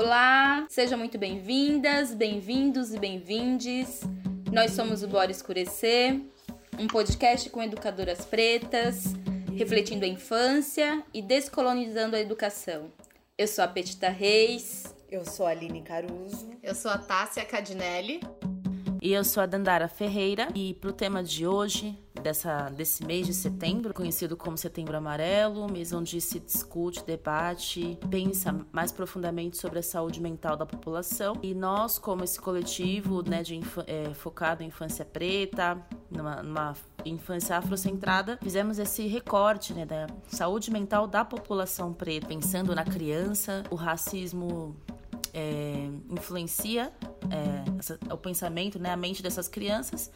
Olá, sejam muito bem-vindas, bem-vindos e bem-vindes. Nós somos o Bora Escurecer, um podcast com educadoras pretas, refletindo a infância e descolonizando a educação. Eu sou a Petita Reis. Eu sou a Aline Caruso. Eu sou a Tássia Cadinelli. E eu sou a Dandara Ferreira e para o tema de hoje, dessa, desse mês de setembro, conhecido como Setembro Amarelo, mês onde se discute, debate, pensa mais profundamente sobre a saúde mental da população. E nós, como esse coletivo né, de, é, focado em infância preta, numa, numa infância afrocentrada, fizemos esse recorte né, da saúde mental da população preta, pensando na criança, o racismo é, influencia é, o pensamento, né, a mente dessas crianças.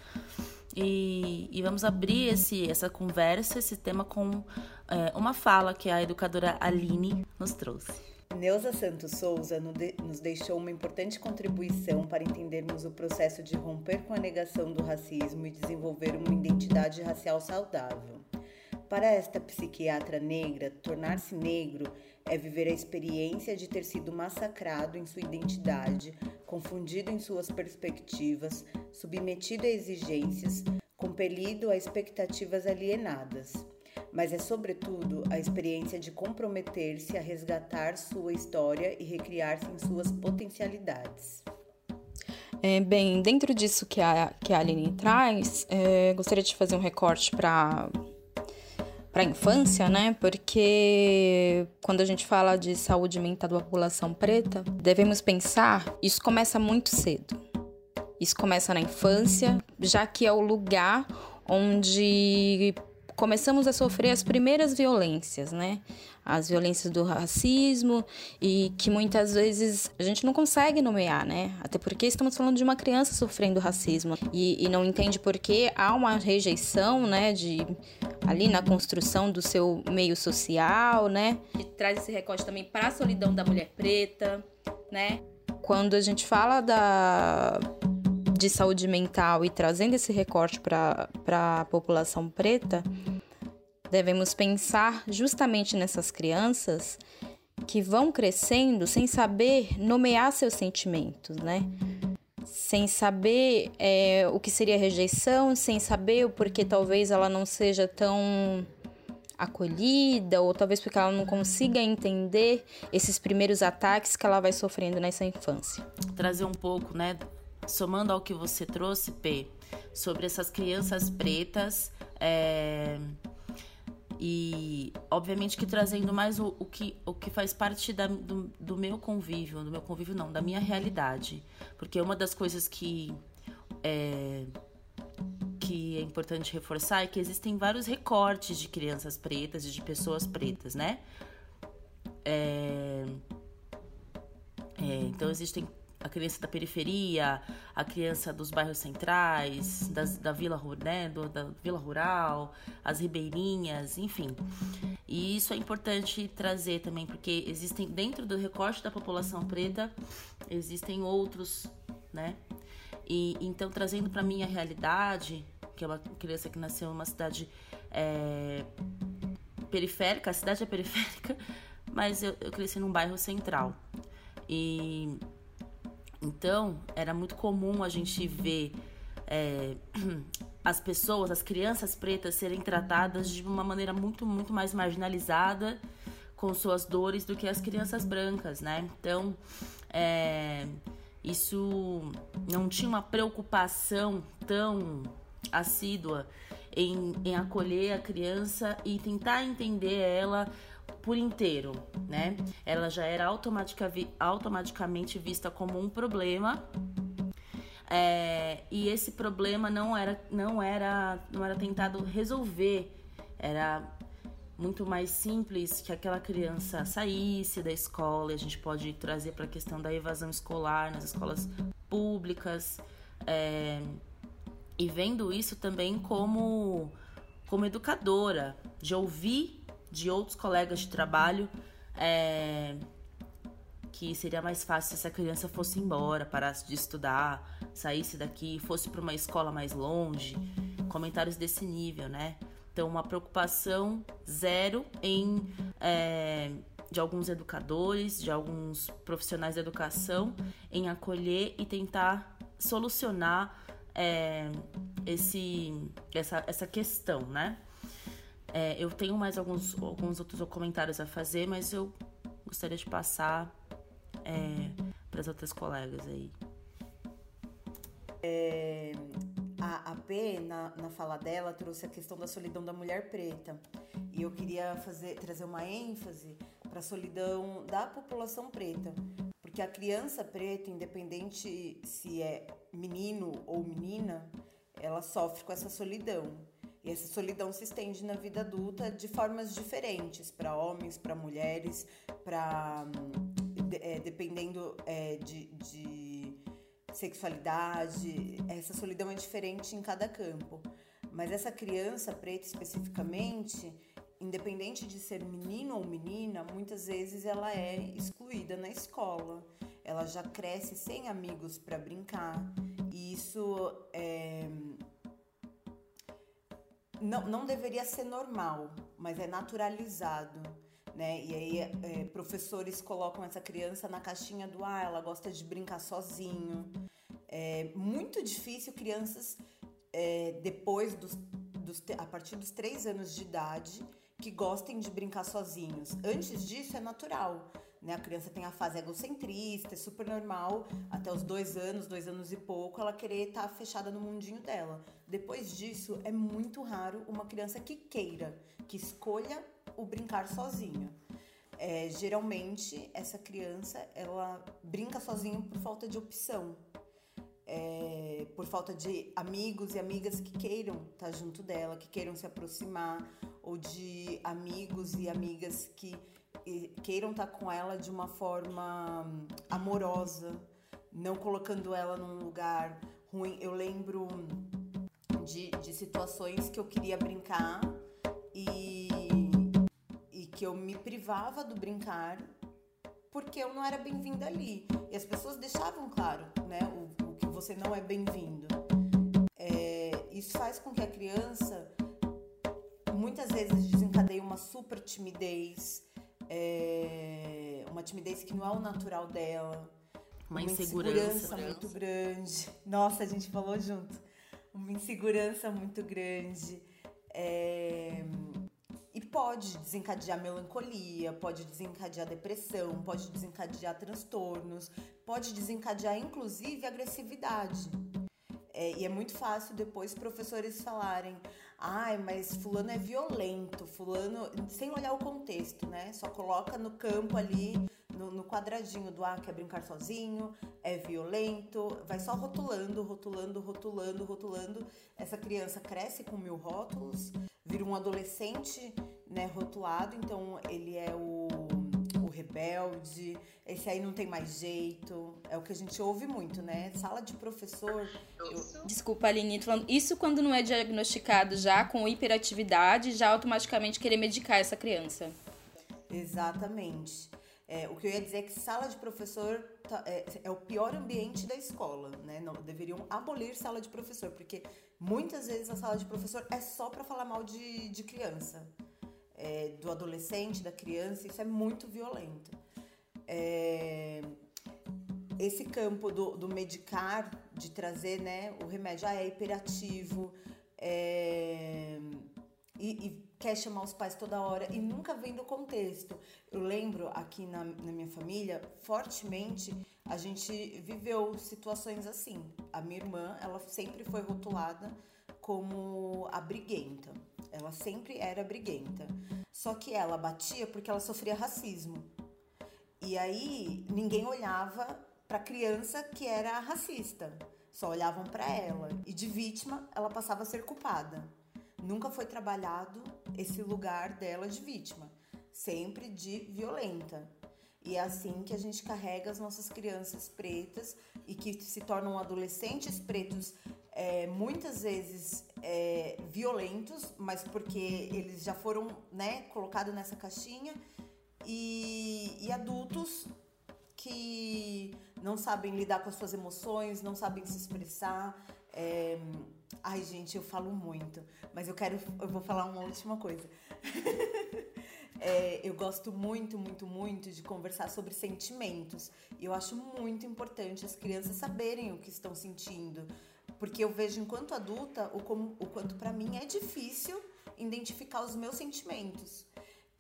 E, e, vamos abrir esse, essa conversa, esse tema com é, uma fala que a educadora Aline nos trouxe. Neuza Santos Souza nos deixou uma importante contribuição para entendermos o processo de romper com a negação do racismo e desenvolver uma identidade racial saudável. Para esta psiquiatra negra, tornar-se negro é viver a experiência de ter sido massacrado em sua identidade, confundido em suas perspectivas, submetido a exigências, compelido a expectativas alienadas. Mas é, sobretudo, a experiência de comprometer-se a resgatar sua história e recriar-se em suas potencialidades. É, bem, dentro disso que a, que a Aline traz, é, gostaria de fazer um recorte para para a infância, né? Porque quando a gente fala de saúde mental da população preta, devemos pensar, isso começa muito cedo. Isso começa na infância, já que é o lugar onde começamos a sofrer as primeiras violências, né? As violências do racismo e que muitas vezes a gente não consegue nomear, né? Até porque estamos falando de uma criança sofrendo racismo e, e não entende por que há uma rejeição, né? De ali na construção do seu meio social, né? E traz esse recorte também para a solidão da mulher preta, né? Quando a gente fala da de saúde mental e trazendo esse recorte para a população preta, devemos pensar justamente nessas crianças que vão crescendo sem saber nomear seus sentimentos, né? Sem saber é, o que seria rejeição, sem saber o porquê talvez ela não seja tão acolhida, ou talvez porque ela não consiga entender esses primeiros ataques que ela vai sofrendo nessa infância. Trazer um pouco, né, somando ao que você trouxe, P, sobre essas crianças pretas, é, e obviamente que trazendo mais o, o, que, o que faz parte da, do, do meu convívio, do meu convívio não, da minha realidade. Porque uma das coisas que é, que é importante reforçar é que existem vários recortes de crianças pretas e de pessoas pretas, né? É, é, então existem a criança da periferia, a criança dos bairros centrais, das, da vila, né, do, da vila rural, as ribeirinhas, enfim. E isso é importante trazer também, porque existem dentro do recorte da população preta existem outros, né? E então trazendo para minha realidade, que é uma criança que nasceu em uma cidade é, periférica, a cidade é periférica, mas eu, eu cresci num bairro central. E então, era muito comum a gente ver é, as pessoas, as crianças pretas, serem tratadas de uma maneira muito, muito mais marginalizada com suas dores do que as crianças brancas, né? Então, é, isso não tinha uma preocupação tão assídua em, em acolher a criança e tentar entender ela por inteiro, né? Ela já era automatica, automaticamente vista como um problema. É, e esse problema não era, não era, não era tentado resolver. Era muito mais simples que aquela criança saísse da escola. E a gente pode trazer para a questão da evasão escolar nas escolas públicas. É, e vendo isso também como, como educadora, de ouvir de outros colegas de trabalho é, que seria mais fácil se essa criança fosse embora, parasse de estudar, saísse daqui, fosse para uma escola mais longe. Comentários desse nível, né? Então, uma preocupação zero em, é, de alguns educadores, de alguns profissionais da educação em acolher e tentar solucionar é, esse, essa, essa questão, né? É, eu tenho mais alguns, alguns outros comentários a fazer, mas eu gostaria de passar é, para as outras colegas aí. É, a, a P, na, na fala dela, trouxe a questão da solidão da mulher preta. E eu queria fazer, trazer uma ênfase para a solidão da população preta. Porque a criança preta, independente se é menino ou menina, ela sofre com essa solidão. E essa solidão se estende na vida adulta de formas diferentes para homens, para mulheres, para é, dependendo é, de, de sexualidade. Essa solidão é diferente em cada campo. Mas essa criança preta especificamente, independente de ser menino ou menina, muitas vezes ela é excluída na escola. Ela já cresce sem amigos para brincar. E isso é, não, não deveria ser normal, mas é naturalizado. Né? E aí é, professores colocam essa criança na caixinha do ah, ela gosta de brincar sozinho. É muito difícil crianças é, depois dos, dos a partir dos três anos de idade que gostem de brincar sozinhos. Antes disso é natural. Né? A criança tem a fase egocentrista, é super normal, até os dois anos, dois anos e pouco, ela querer estar tá fechada no mundinho dela. Depois disso, é muito raro uma criança que queira, que escolha o brincar sozinho. É, geralmente, essa criança, ela brinca sozinho por falta de opção. É, por falta de amigos e amigas que queiram estar tá junto dela, que queiram se aproximar, ou de amigos e amigas que queiram estar tá com ela de uma forma hum, amorosa, não colocando ela num lugar ruim. Eu lembro de, de situações que eu queria brincar e, e que eu me privava do brincar porque eu não era bem-vinda ali. E as pessoas deixavam claro né, o, o que você não é bem-vindo. É, isso faz com que a criança muitas vezes desencadeie uma super timidez, é, uma timidez que não é o natural dela. Uma, uma insegurança. insegurança muito grande. Nossa, a gente falou junto. Uma insegurança muito grande. É, e pode desencadear melancolia, pode desencadear depressão, pode desencadear transtornos, pode desencadear inclusive agressividade. É, e é muito fácil depois professores falarem: ai, mas fulano é violento, fulano, sem olhar o contexto, né? Só coloca no campo ali, no, no quadradinho do ah, quer brincar sozinho, é violento, vai só rotulando, rotulando, rotulando, rotulando. Essa criança cresce com mil rótulos, vira um adolescente, né, rotulado, então ele é o rebelde, esse aí não tem mais jeito. É o que a gente ouve muito, né? Sala de professor. Eu... Desculpa, Aline, falando isso quando não é diagnosticado já com hiperatividade, já automaticamente querer medicar essa criança. Exatamente. É, o que eu ia dizer é que sala de professor tá, é, é, o pior ambiente da escola, né? Não, deveriam abolir sala de professor, porque muitas vezes a sala de professor é só para falar mal de, de criança é, do adolescente, da criança, isso é muito violento. É, esse campo do, do, medicar, de trazer né, o remédio, ah, é hiperativo, é, e, e, quer chamar os pais toda hora e nunca vem do contexto. Eu lembro aqui na, na minha família, fortemente, a gente viveu situações assim. A minha irmã, ela sempre foi rotulada como a briguenta. Ela sempre era briguenta. Só que ela batia porque ela sofria racismo. E aí ninguém olhava para a criança que era racista. Só olhavam para ela. E de vítima, ela passava a ser culpada. Nunca foi trabalhado esse lugar dela de vítima, sempre de violenta. E é assim que a gente carrega as nossas crianças pretas e que se tornam adolescentes pretos é, muitas vezes é, violentos, mas porque eles já foram né, colocados nessa caixinha, e, e adultos que não sabem lidar com as suas emoções, não sabem se expressar. É... Ai, gente, eu falo muito, mas eu quero, eu vou falar uma última coisa. é, eu gosto muito, muito, muito de conversar sobre sentimentos. E eu acho muito importante as crianças saberem o que estão sentindo. Porque eu vejo, enquanto adulta, o, como, o quanto para mim é difícil identificar os meus sentimentos.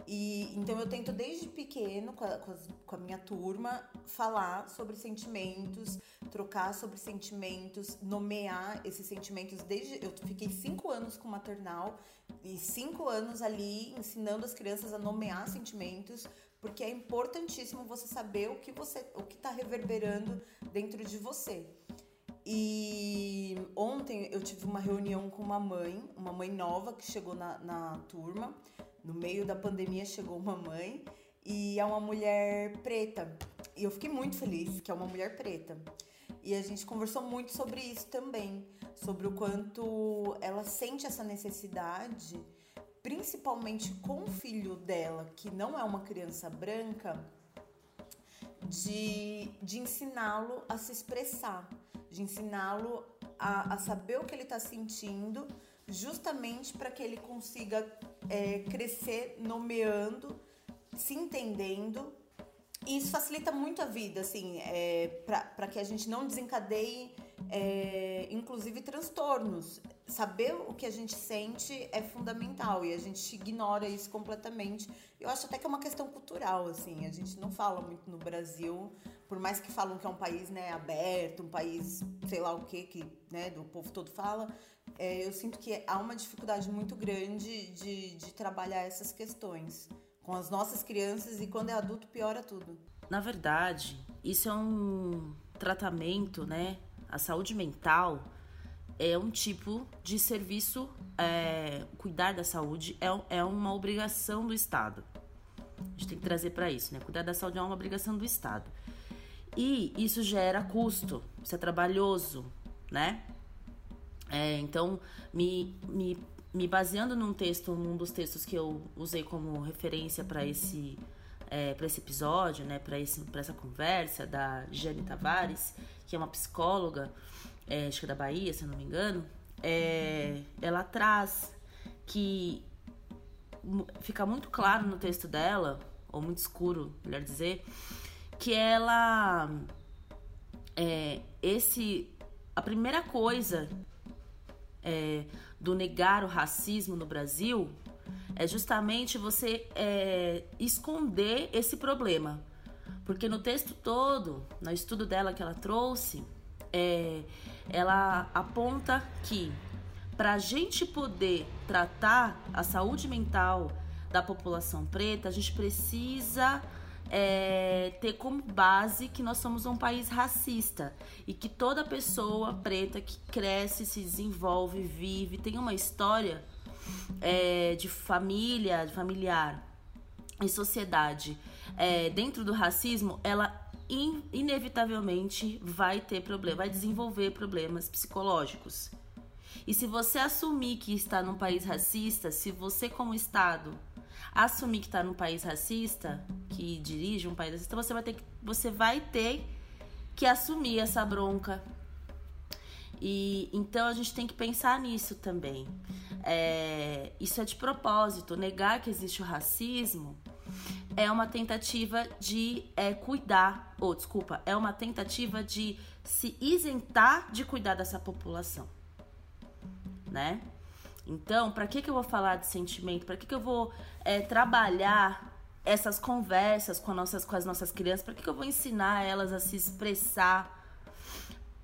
E então eu tento desde pequeno com a, com, as, com a, minha turma falar sobre sentimentos, trocar sobre sentimentos, nomear esses sentimentos. Desde eu fiquei cinco anos com maternal e cinco anos ali ensinando as crianças a nomear sentimentos, porque é importantíssimo você saber o que você, o que está reverberando dentro de você. E ontem eu tive uma reunião com uma mãe, uma mãe nova que chegou na, na turma. No meio da pandemia chegou uma mãe e é uma mulher preta. E eu fiquei muito feliz que é uma mulher preta. E a gente conversou muito sobre isso também, sobre o quanto ela sente essa necessidade, principalmente com o filho dela, que não é uma criança branca, de, de ensiná-lo a se expressar, de ensiná-lo a, a saber o que ele está sentindo, justamente para que ele consiga é, crescer nomeando, se entendendo. E isso facilita muito a vida, assim, é, para que a gente não desencadeie, é, inclusive, transtornos. Saber o que a gente sente é fundamental e a gente ignora isso completamente. Eu acho até que é uma questão cultural, assim. A gente não fala muito no Brasil, por mais que falam que é um país né, aberto, um país, sei lá o que, que né, do povo todo fala, é, eu sinto que há uma dificuldade muito grande de, de trabalhar essas questões com as nossas crianças e quando é adulto piora tudo. Na verdade, isso é um tratamento, né? A saúde mental é um tipo de serviço, é, cuidar da saúde é, é uma obrigação do Estado. A gente tem que trazer para isso, né? Cuidar da saúde é uma obrigação do Estado. E isso gera custo, isso é trabalhoso, né? É, então, me, me, me baseando num texto, num dos textos que eu usei como referência para esse, é, esse episódio, né, para essa conversa, da Jane Tavares, que é uma psicóloga, é, acho que é da Bahia, se eu não me engano, é, ela traz que fica muito claro no texto dela, ou muito escuro, melhor dizer, que ela é, esse a primeira coisa é, do negar o racismo no Brasil é justamente você é, esconder esse problema. Porque no texto todo, no estudo dela que ela trouxe, é, ela aponta que para a gente poder tratar a saúde mental da população preta, a gente precisa é, ter como base que nós somos um país racista e que toda pessoa preta que cresce, se desenvolve, vive, tem uma história é, de família, familiar e sociedade é, dentro do racismo, ela in, inevitavelmente vai ter problema, vai desenvolver problemas psicológicos. E se você assumir que está num país racista, se você como Estado assumir que está num país racista, que dirige um país racista, você vai ter que, você vai ter que assumir essa bronca. E então a gente tem que pensar nisso também. É, isso é de propósito. Negar que existe o racismo é uma tentativa de é, cuidar, ou desculpa, é uma tentativa de se isentar de cuidar dessa população, né? Então, para que, que eu vou falar de sentimento? Para que, que eu vou é, trabalhar essas conversas com, nossas, com as nossas crianças? Para que, que eu vou ensinar elas a se expressar?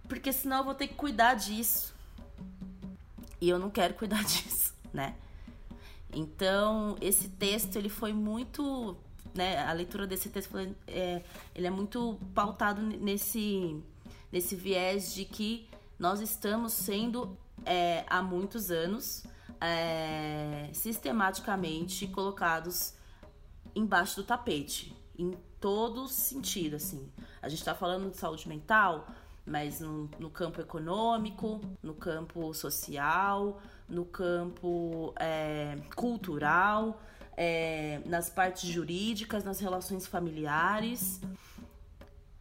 Porque senão eu vou ter que cuidar disso. E eu não quero cuidar disso, né? Então, esse texto, ele foi muito... Né, a leitura desse texto, é, ele é muito pautado nesse, nesse viés de que nós estamos sendo é, há muitos anos é, sistematicamente colocados embaixo do tapete, em todo sentido, assim. A gente está falando de saúde mental, mas no, no, campo econômico, no campo social, no campo é, cultural, é, nas partes jurídicas, nas relações familiares.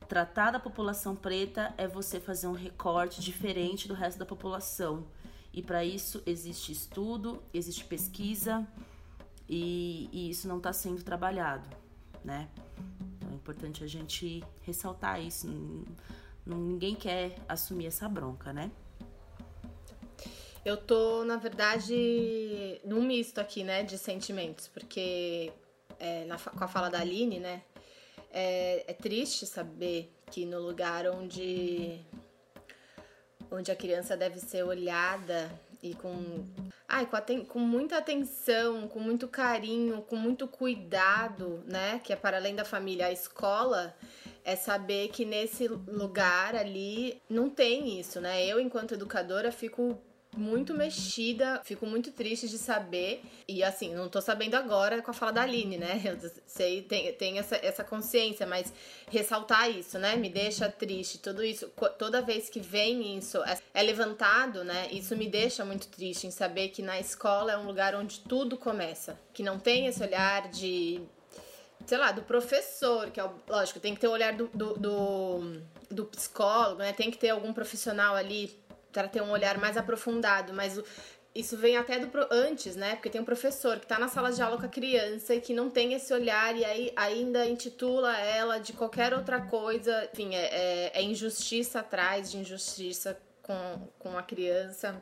Tratar da população preta é você fazer um recorte diferente do resto da população. E para isso existe estudo, existe pesquisa, e, e isso não está sendo trabalhado, né? Então é importante a gente ressaltar isso. ninguém quer assumir essa bronca, né? Eu tô, na verdade, num misto aqui, né, de sentimentos, porque é, na, com a fala da Aline, né, é, é triste saber que no lugar onde onde a criança deve ser olhada e com, ai, com, aten com muita atenção, com muito carinho, com muito cuidado, né? Que é para além da família, a escola é saber que nesse lugar ali não tem isso, né? Eu, enquanto educadora, fico muito mexida, fico muito triste de saber. E assim, não tô sabendo agora com a fala da Aline, né? Eu sei, tem, tem essa, essa consciência, mas ressaltar isso, né? Me deixa triste. Tudo isso, toda vez que vem isso, é, é levantado, né? Isso me deixa muito triste em saber que na escola é um lugar onde tudo começa. Que não tem esse olhar de sei lá, do professor, que é o, lógico, tem que ter o olhar do, do, do, do psicólogo, né? Tem que ter algum profissional ali para ter um olhar mais aprofundado, mas o, isso vem até do antes, né? Porque tem um professor que está na sala de aula com a criança e que não tem esse olhar e aí ainda intitula ela de qualquer outra coisa. Enfim, é, é, é injustiça atrás de injustiça com, com a criança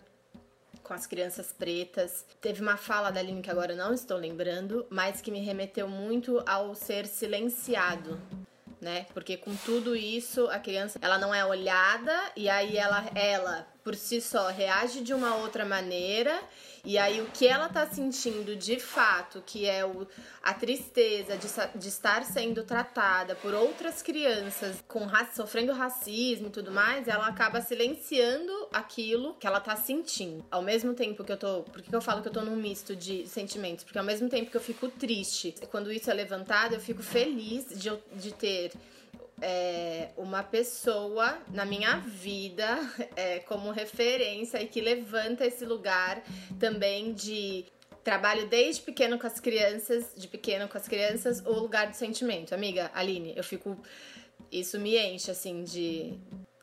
com as crianças pretas. Teve uma fala da Aline que agora não estou lembrando, mas que me remeteu muito ao ser silenciado né? Porque com tudo isso, a criança, ela não é olhada e aí ela ela por si só reage de uma outra maneira e aí o que ela tá sentindo de fato, que é o, a tristeza de, de estar sendo tratada por outras crianças com sofrendo racismo e tudo mais, ela acaba silenciando aquilo que ela tá sentindo. Ao mesmo tempo que eu tô. Por que eu falo que eu tô num misto de sentimentos? Porque ao mesmo tempo que eu fico triste, quando isso é levantado, eu fico feliz de, de ter é, uma pessoa na minha vida é, como referência e que levanta esse lugar também de trabalho desde pequeno com as crianças, de pequeno com as crianças, o lugar do sentimento. Amiga, Aline, eu fico. Isso me enche, assim, de.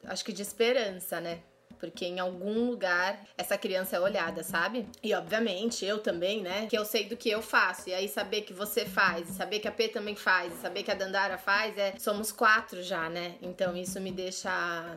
Acho que de esperança, né? Porque em algum lugar essa criança é olhada, sabe? E obviamente eu também, né? Que eu sei do que eu faço. E aí saber que você faz, saber que a P também faz, saber que a Dandara faz, é somos quatro já, né? Então isso me deixa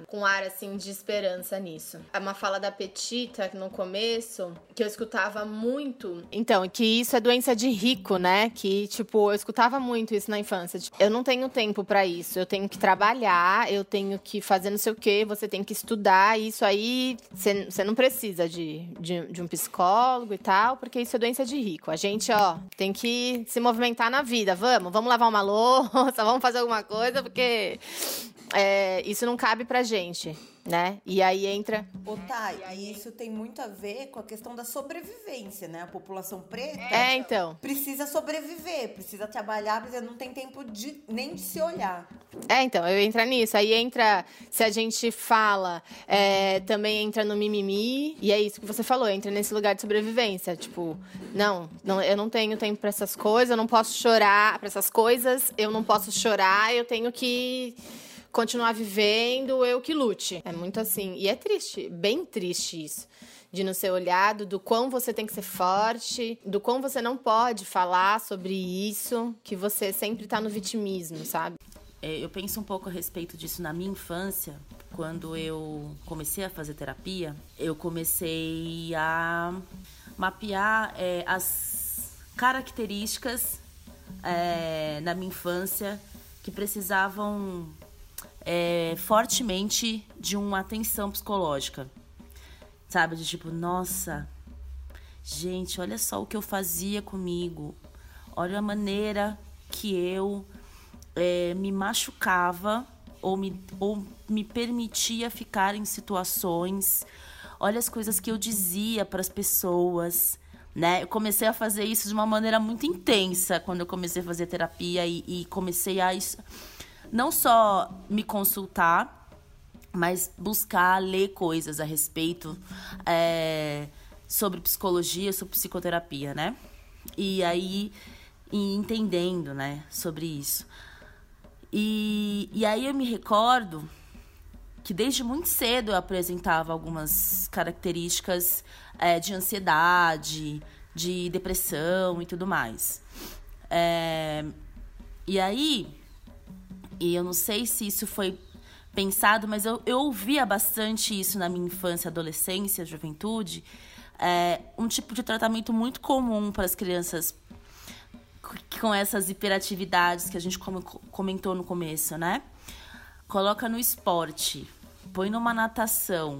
com ar assim de esperança nisso. É uma fala da Petita no começo que eu escutava muito. Então, que isso é doença de rico, né? Que tipo, eu escutava muito isso na infância. Tipo, eu não tenho tempo para isso. Eu tenho que trabalhar, eu tenho que fazer não sei o quê, você tem que estudar, isso aí aí você não precisa de, de, de, um psicólogo e tal, porque isso é doença de rico. A gente, ó, tem que se movimentar na vida. Vamos, vamos lavar uma louça, vamos fazer alguma coisa, porque é, isso não cabe pra gente né? E aí entra. Ô, tá, e isso tem muito a ver com a questão da sobrevivência, né? A população preta é, então. precisa sobreviver, precisa trabalhar, precisa, não tem tempo de, nem de se olhar. É, então, eu entro nisso. Aí entra, se a gente fala, é, também entra no mimimi, e é isso que você falou, entra nesse lugar de sobrevivência. Tipo, não, não eu não tenho tempo para essas coisas, eu não posso chorar para essas coisas, eu não posso chorar, eu tenho que continuar vivendo, eu que lute. É muito assim. E é triste, bem triste isso. De não ser olhado, do quão você tem que ser forte, do quão você não pode falar sobre isso, que você sempre tá no vitimismo, sabe? É, eu penso um pouco a respeito disso na minha infância. Quando eu comecei a fazer terapia, eu comecei a mapear é, as características é, na minha infância que precisavam é, fortemente de uma atenção psicológica. Sabe? De tipo, nossa, gente, olha só o que eu fazia comigo. Olha a maneira que eu é, me machucava ou me, ou me permitia ficar em situações. Olha as coisas que eu dizia para as pessoas. Né? Eu comecei a fazer isso de uma maneira muito intensa quando eu comecei a fazer terapia e, e comecei a não só me consultar, mas buscar ler coisas a respeito é, sobre psicologia, sobre psicoterapia, né? E aí e entendendo, né, sobre isso. E, e aí eu me recordo que desde muito cedo eu apresentava algumas características é, de ansiedade, de depressão e tudo mais. É, e aí, e eu não sei se isso foi pensado, mas eu, eu ouvia bastante isso na minha infância, adolescência, juventude. É, um tipo de tratamento muito comum para as crianças com essas hiperatividades que a gente comentou no começo, né? Coloca no esporte, põe numa natação,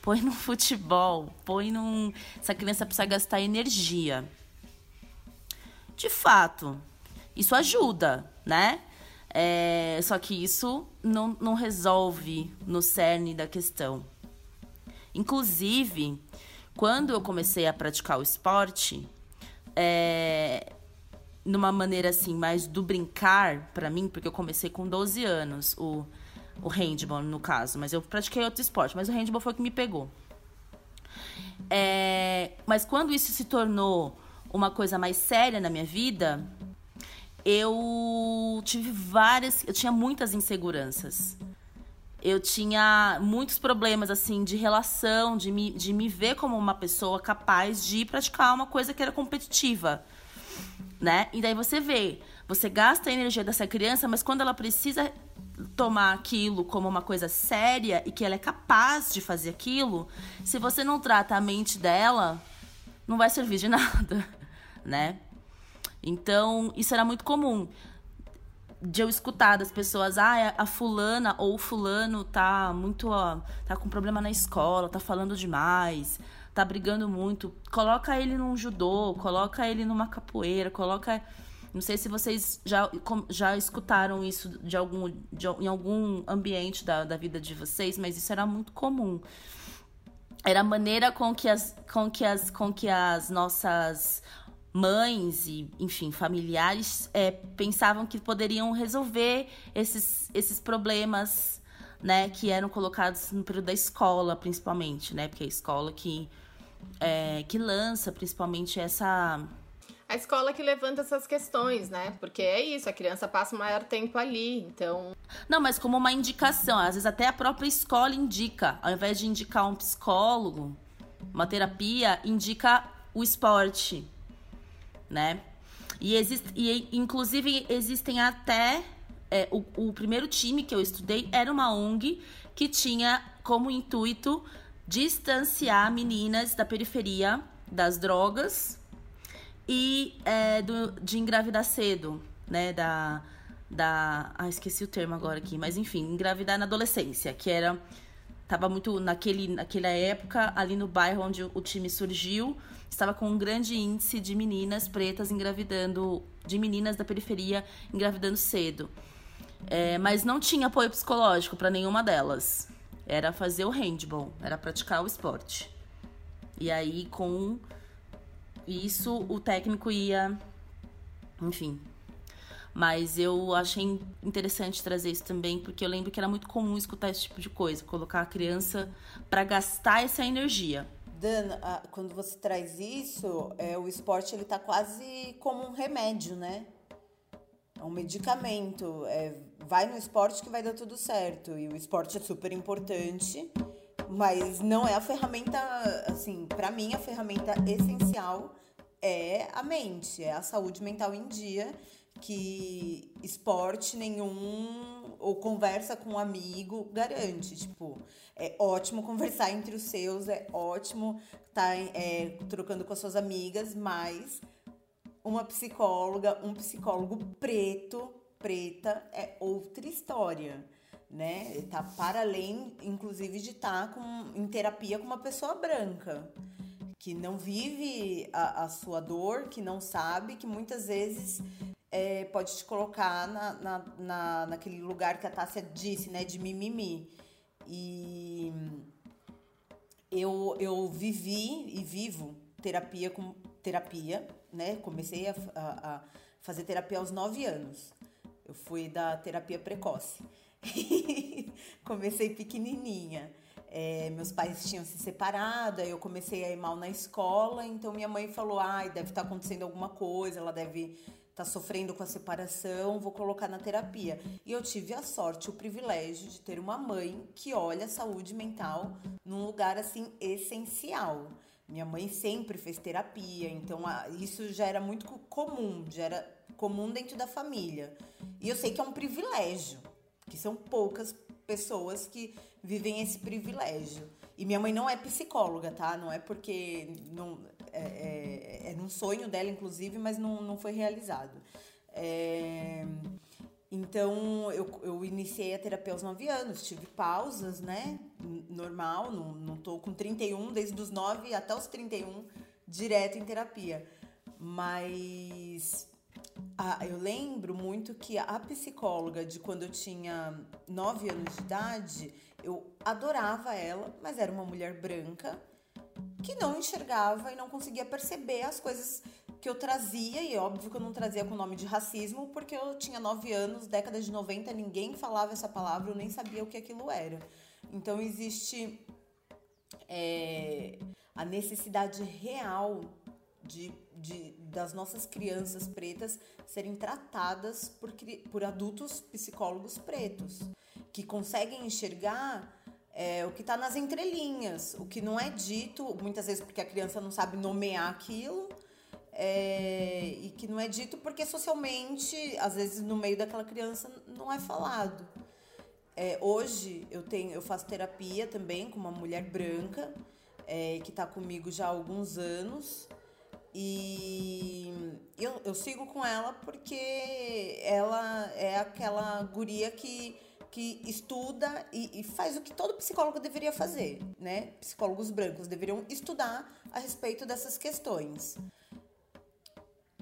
põe no futebol, põe num. Essa criança precisa gastar energia. De fato, isso ajuda, né? É, só que isso não, não resolve no cerne da questão. Inclusive, quando eu comecei a praticar o esporte, é, numa maneira assim, mais do brincar para mim, porque eu comecei com 12 anos, o, o handball no caso, mas eu pratiquei outro esporte, mas o handball foi o que me pegou. É, mas quando isso se tornou uma coisa mais séria na minha vida, eu tive várias, eu tinha muitas inseguranças. Eu tinha muitos problemas assim de relação, de me, de me ver como uma pessoa capaz de praticar uma coisa que era competitiva né? E daí você vê, você gasta a energia dessa criança, mas quando ela precisa tomar aquilo como uma coisa séria e que ela é capaz de fazer aquilo, se você não trata a mente dela, não vai servir de nada, né? Então, isso era muito comum de eu escutar das pessoas, ah, a fulana ou o fulano tá muito, ó, tá com problema na escola, tá falando demais, tá brigando muito, coloca ele num judô, coloca ele numa capoeira, coloca. Não sei se vocês já, já escutaram isso de algum, de, em algum ambiente da, da vida de vocês, mas isso era muito comum. Era a maneira com que as, com que as, com que as nossas mães e, enfim, familiares é, pensavam que poderiam resolver esses, esses problemas, né, que eram colocados no período da escola, principalmente, né, porque é a escola que é, que lança principalmente essa. A escola que levanta essas questões, né? Porque é isso, a criança passa o maior tempo ali, então. Não, mas como uma indicação, às vezes até a própria escola indica, ao invés de indicar um psicólogo, uma terapia, indica o esporte, né? E, existe, e inclusive existem até. É, o, o primeiro time que eu estudei era uma ONG que tinha como intuito distanciar meninas da periferia das drogas e é, do, de engravidar cedo, né? Da, da. Ah, esqueci o termo agora aqui, mas enfim, engravidar na adolescência, que era. Tava muito naquele, naquela época, ali no bairro onde o time surgiu, estava com um grande índice de meninas pretas engravidando, de meninas da periferia engravidando cedo. É, mas não tinha apoio psicológico para nenhuma delas era fazer o handball, era praticar o esporte. E aí, com isso, o técnico ia. Enfim. Mas eu achei interessante trazer isso também, porque eu lembro que era muito comum escutar esse tipo de coisa, colocar a criança para gastar essa energia. Dan, quando você traz isso, é, o esporte ele tá quase como um remédio, né? É um medicamento. É, vai no esporte que vai dar tudo certo. E o esporte é super importante, mas não é a ferramenta, assim, para mim a ferramenta essencial é a mente, é a saúde mental em dia, que esporte nenhum ou conversa com um amigo garante. Tipo, é ótimo conversar entre os seus, é ótimo estar tá, é, trocando com as suas amigas, mas uma psicóloga, um psicólogo preto, preta, é outra história, né? Tá para além, inclusive, de estar tá com, em terapia com uma pessoa branca, que não vive a, a sua dor, que não sabe, que muitas vezes é, pode te colocar na, na, na, naquele lugar que a Tássia disse, né? De mimimi. E eu, eu vivi e vivo terapia com terapia né? Comecei a, a, a fazer terapia aos 9 anos. Eu fui da terapia precoce. comecei pequenininha. É, meus pais tinham se separado, aí eu comecei a ir mal na escola, então minha mãe falou: ai, deve estar tá acontecendo alguma coisa, ela deve tá sofrendo com a separação, vou colocar na terapia. E eu tive a sorte, o privilégio de ter uma mãe que olha a saúde mental num lugar assim essencial Minha mãe sempre fez terapia, então isso já era muito comum, já era comum dentro da família. E eu sei que é um privilégio, que são poucas pessoas que vivem esse privilégio. E minha mãe não é psicóloga, tá? Não é porque não, é, é, é um sonho dela, inclusive, mas não, não foi realizado. É, então, eu, eu iniciei a terapia aos 9 anos, tive pausas, né? Normal, não, não tô com 31, desde os 9 até os 31, direto em terapia. Mas eu lembro muito que a psicóloga de quando eu tinha 9 anos de idade, eu adorava ela, mas era uma mulher branca que não enxergava e não conseguia perceber as coisas que eu trazia, e é óbvio que eu não trazia com o nome de racismo, porque eu tinha 9 anos, década de 90, ninguém falava essa palavra, eu nem sabia o que aquilo era. Então existe é, a necessidade real de, de, das nossas crianças pretas serem tratadas por, por adultos psicólogos pretos, que conseguem enxergar é, o que está nas entrelinhas, o que não é dito, muitas vezes porque a criança não sabe nomear aquilo, é, e que não é dito porque socialmente, às vezes no meio daquela criança, não é falado. É, hoje eu tenho, eu faço terapia também com uma mulher branca é, que está comigo já há alguns anos e eu, eu sigo com ela porque ela é aquela guria que que estuda e, e, faz o que todo psicólogo deveria fazer, né? Psicólogos brancos deveriam estudar a respeito dessas questões.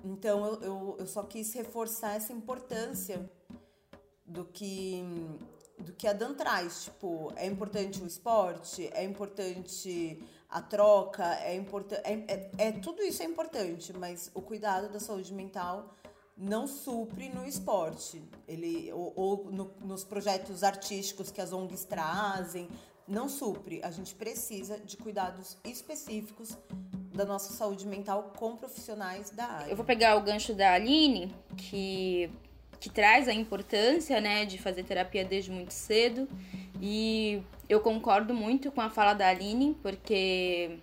Então eu, eu, eu só quis reforçar essa importância do que do que a Dan traz. Tipo, é importante o esporte, é importante a troca, é importante. É, é, é, tudo isso é importante, mas o cuidado da saúde mental não supre no esporte. Ele, ou, ou no, nos projetos artísticos que as ONGs trazem, não supre. A gente precisa de cuidados específicos da nossa saúde mental com profissionais da área. Eu vou pegar o gancho da Aline, que, que traz a importância né, de fazer terapia desde muito cedo. E eu concordo muito com a fala da Aline, porque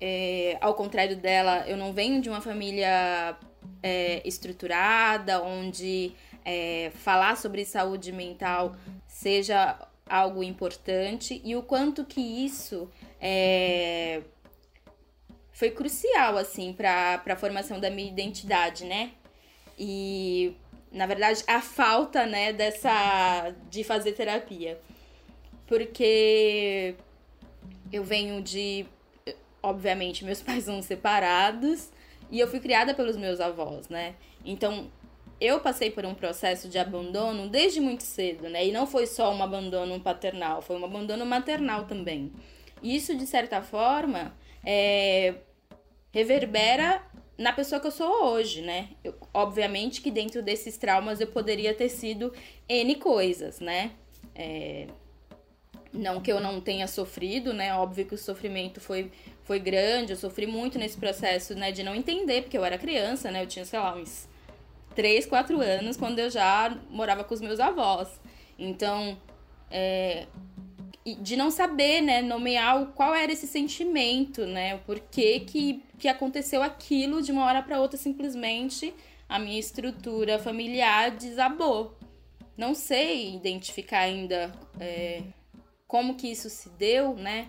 é, ao contrário dela, eu não venho de uma família é, estruturada, onde é, falar sobre saúde mental seja algo importante e o quanto que isso é, foi crucial assim para a formação da minha identidade, né? E na verdade a falta, né, dessa de fazer terapia. Porque eu venho de obviamente meus pais são separados e eu fui criada pelos meus avós, né? Então, eu passei por um processo de abandono desde muito cedo, né? E não foi só um abandono paternal, foi um abandono maternal também. E isso, de certa forma, é, reverbera na pessoa que eu sou hoje, né? Eu, obviamente que dentro desses traumas eu poderia ter sido N coisas, né? É, não que eu não tenha sofrido, né? Óbvio que o sofrimento foi foi grande, eu sofri muito nesse processo, né, de não entender, porque eu era criança, né, eu tinha, sei lá, uns 3, 4 anos, quando eu já morava com os meus avós. Então, é, de não saber, né, nomear qual era esse sentimento, né, o porquê que, que aconteceu aquilo de uma hora para outra, simplesmente a minha estrutura familiar desabou. Não sei identificar ainda é, como que isso se deu, né,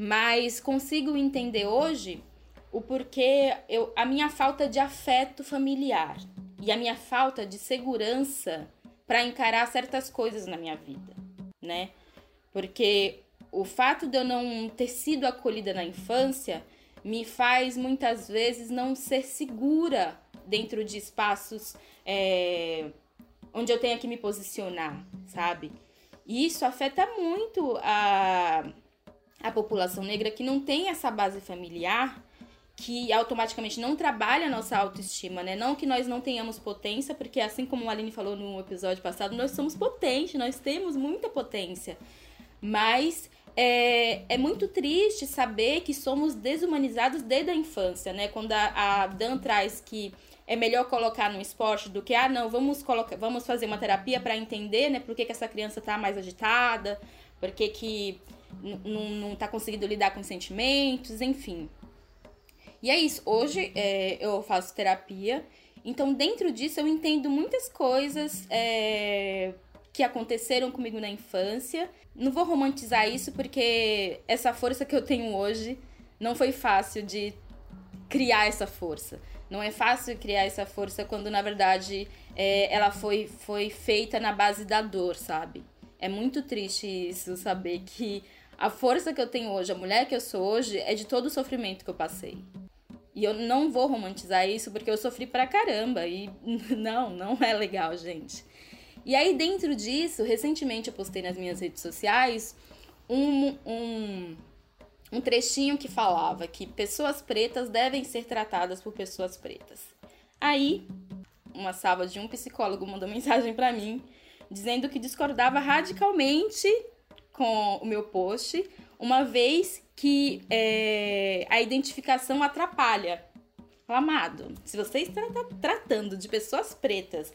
mas consigo entender hoje o porquê eu, a minha falta de afeto familiar e a minha falta de segurança para encarar certas coisas na minha vida, né? Porque o fato de eu não ter sido acolhida na infância me faz muitas vezes não ser segura dentro de espaços é, onde eu tenha que me posicionar, sabe? E isso afeta muito a a população negra que não tem essa base familiar, que automaticamente não trabalha a nossa autoestima, né? Não que nós não tenhamos potência, porque assim como a Aline falou no episódio passado, nós somos potentes, nós temos muita potência. Mas é, é muito triste saber que somos desumanizados desde a infância, né? Quando a, a Dan traz que é melhor colocar no esporte do que, ah, não, vamos, colocar, vamos fazer uma terapia para entender, né? Por que, que essa criança tá mais agitada, por que que não tá conseguindo lidar com sentimentos, enfim. E é isso. Hoje é, eu faço terapia, então dentro disso eu entendo muitas coisas é, que aconteceram comigo na infância. Não vou romantizar isso porque essa força que eu tenho hoje não foi fácil de criar essa força. Não é fácil criar essa força quando, na verdade, é, ela foi, foi feita na base da dor, sabe? É muito triste isso, saber que a força que eu tenho hoje, a mulher que eu sou hoje, é de todo o sofrimento que eu passei. E eu não vou romantizar isso porque eu sofri pra caramba. E não, não é legal, gente. E aí, dentro disso, recentemente eu postei nas minhas redes sociais um, um, um trechinho que falava que pessoas pretas devem ser tratadas por pessoas pretas. Aí, uma de um psicólogo mandou mensagem para mim dizendo que discordava radicalmente com o meu post, uma vez que é, a identificação atrapalha. Amado, se você está tratando de pessoas pretas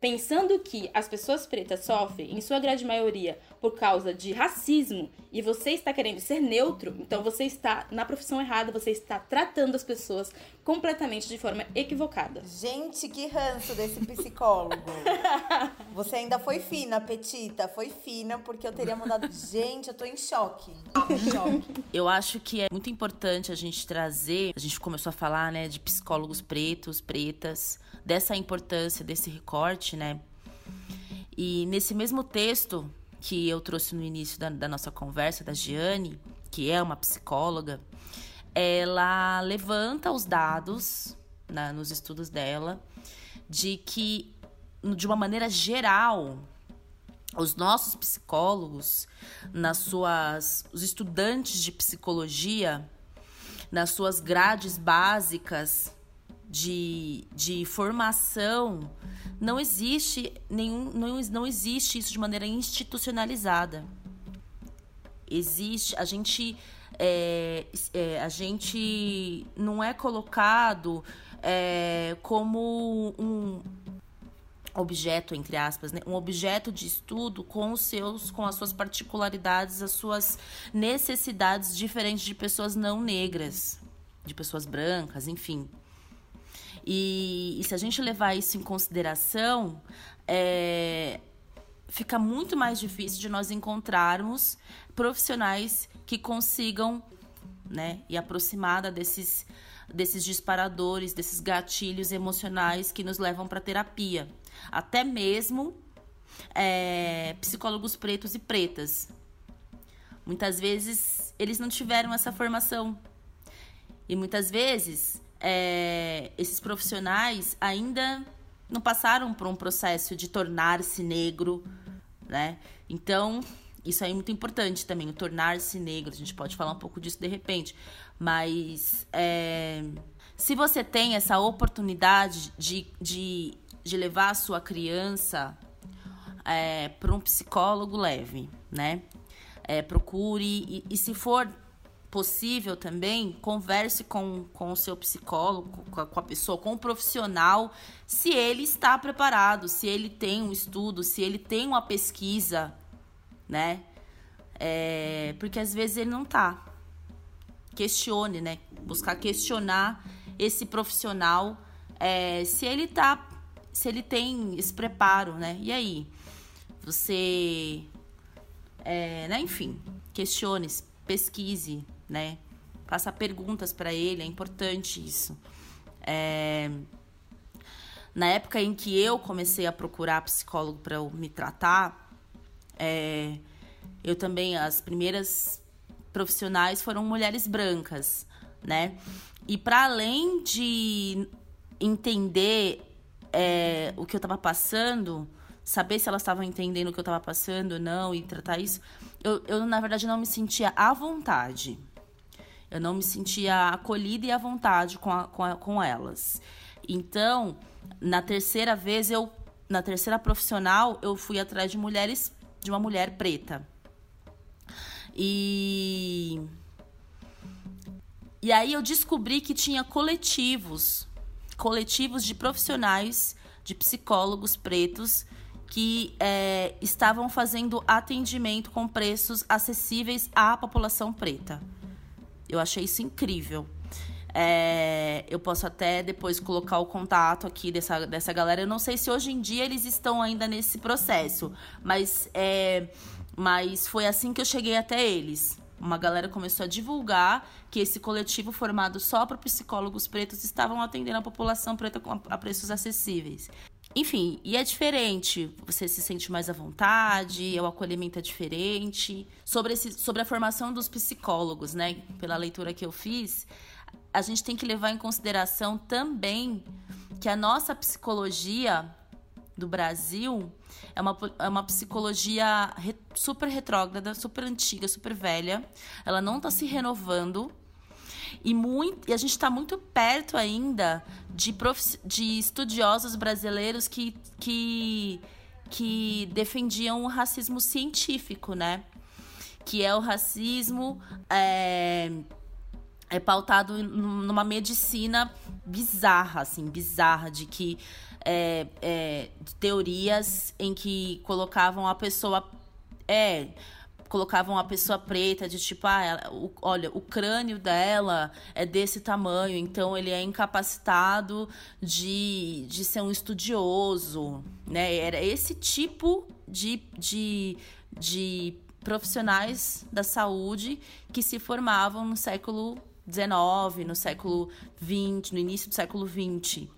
pensando que as pessoas pretas sofrem, em sua grande maioria, por causa de racismo e você está querendo ser neutro, então você está na profissão errada, você está tratando as pessoas completamente de forma equivocada. Gente, que ranço desse psicólogo. você ainda foi fina, Petita, foi fina, porque eu teria mandado. Gente, eu tô em choque. Em choque. Eu acho que é muito importante a gente trazer, a gente começou a falar, né, de psicólogos pretos, pretas dessa importância desse recorte, né? E nesse mesmo texto que eu trouxe no início da, da nossa conversa, da Giane, que é uma psicóloga, ela levanta os dados na, nos estudos dela de que, de uma maneira geral, os nossos psicólogos, nas suas, os estudantes de psicologia, nas suas grades básicas, de, de formação, não existe nenhum. Não, não existe isso de maneira institucionalizada. Existe. A gente. É, é, a gente não é colocado é, como um objeto entre aspas, né? um objeto de estudo com os seus, com as suas particularidades, as suas necessidades diferentes de pessoas não negras, de pessoas brancas, enfim. E, e se a gente levar isso em consideração, é, fica muito mais difícil de nós encontrarmos profissionais que consigam né, e aproximada desses, desses disparadores, desses gatilhos emocionais que nos levam para terapia. Até mesmo é, psicólogos pretos e pretas. Muitas vezes eles não tiveram essa formação. E muitas vezes é, esses profissionais ainda não passaram por um processo de tornar-se negro, né? Então, isso aí é muito importante também, o tornar-se negro. A gente pode falar um pouco disso de repente. Mas é, se você tem essa oportunidade de, de, de levar a sua criança é, para um psicólogo, leve, né? É, procure, e, e se for possível também, converse com, com o seu psicólogo, com a, com a, pessoa, com o profissional, se ele está preparado, se ele tem um estudo, se ele tem uma pesquisa, né? É, porque às vezes ele não tá. Questione, né? Buscar questionar esse profissional é, se ele tá. Se ele tem esse preparo, né? E aí? Você. É, né? Enfim, questione, pesquise, né? Faça perguntas para ele, é importante isso. É... Na época em que eu comecei a procurar psicólogo para me tratar, é... eu também, as primeiras profissionais foram mulheres brancas, né? E para além de entender é, o que eu estava passando, saber se elas estavam entendendo o que eu estava passando ou não e tratar isso, eu, eu, na verdade, não me sentia à vontade. Eu não me sentia acolhida e à vontade com, a, com, a, com elas. Então, na terceira vez, eu, na terceira profissional, eu fui atrás de mulheres, de uma mulher preta. E e aí eu descobri que tinha coletivos, coletivos de profissionais, de psicólogos pretos que é, estavam fazendo atendimento com preços acessíveis à população preta. Eu achei isso incrível. É, eu posso até depois colocar o contato aqui dessa, dessa galera. Eu não sei se hoje em dia eles estão ainda nesse processo, mas, é, mas foi assim que eu cheguei até eles. Uma galera começou a divulgar que esse coletivo formado só para psicólogos pretos estavam atendendo a população preta a preços acessíveis. Enfim, e é diferente, você se sente mais à vontade, o acolhimento é diferente. Sobre, esse, sobre a formação dos psicólogos, né? Pela leitura que eu fiz, a gente tem que levar em consideração também que a nossa psicologia do Brasil é uma, é uma psicologia re, super retrógrada, super antiga, super velha. Ela não está se renovando. E, muito, e a gente está muito perto ainda de, prof, de estudiosos brasileiros que, que, que defendiam o racismo científico, né? Que é o racismo é, é pautado numa medicina bizarra, assim, bizarra, de que é, é, teorias em que colocavam a pessoa é colocavam a pessoa preta de tipo, ah, ela, o, olha, o crânio dela é desse tamanho, então ele é incapacitado de, de ser um estudioso, né? Era esse tipo de, de, de profissionais da saúde que se formavam no século XIX, no século XX, no início do século XX.